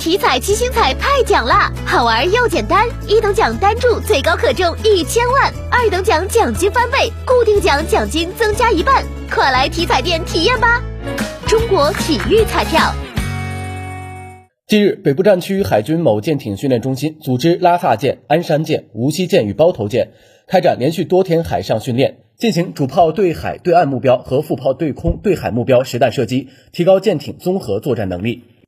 体彩七星彩派奖啦！好玩又简单，一等奖单注最高可中一千万，二等奖奖金翻倍，固定奖奖金增加一半，快来体彩店体验吧！中国体育彩票。近日，北部战区海军某舰艇训练中心组织拉萨舰、鞍山舰、无锡舰与包头舰开展连续多天海上训练。进行主炮对海对岸目标和副炮对空对海目标实弹射击，提高舰艇综合作战能力。